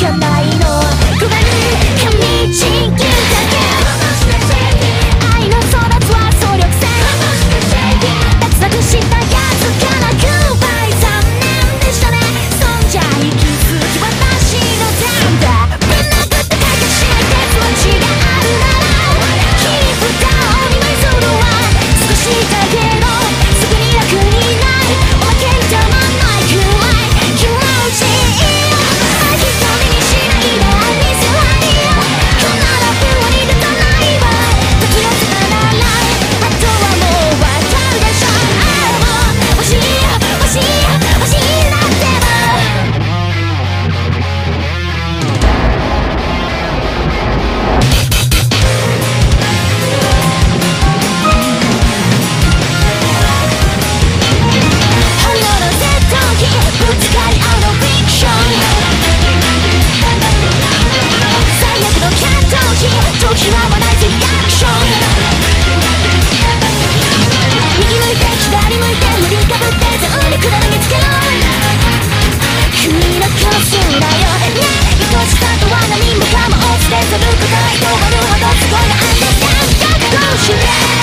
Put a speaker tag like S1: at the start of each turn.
S1: 지켜놔. 信頼をね愛しさとは何もかも落ちてずるくないとほどすごいあンダース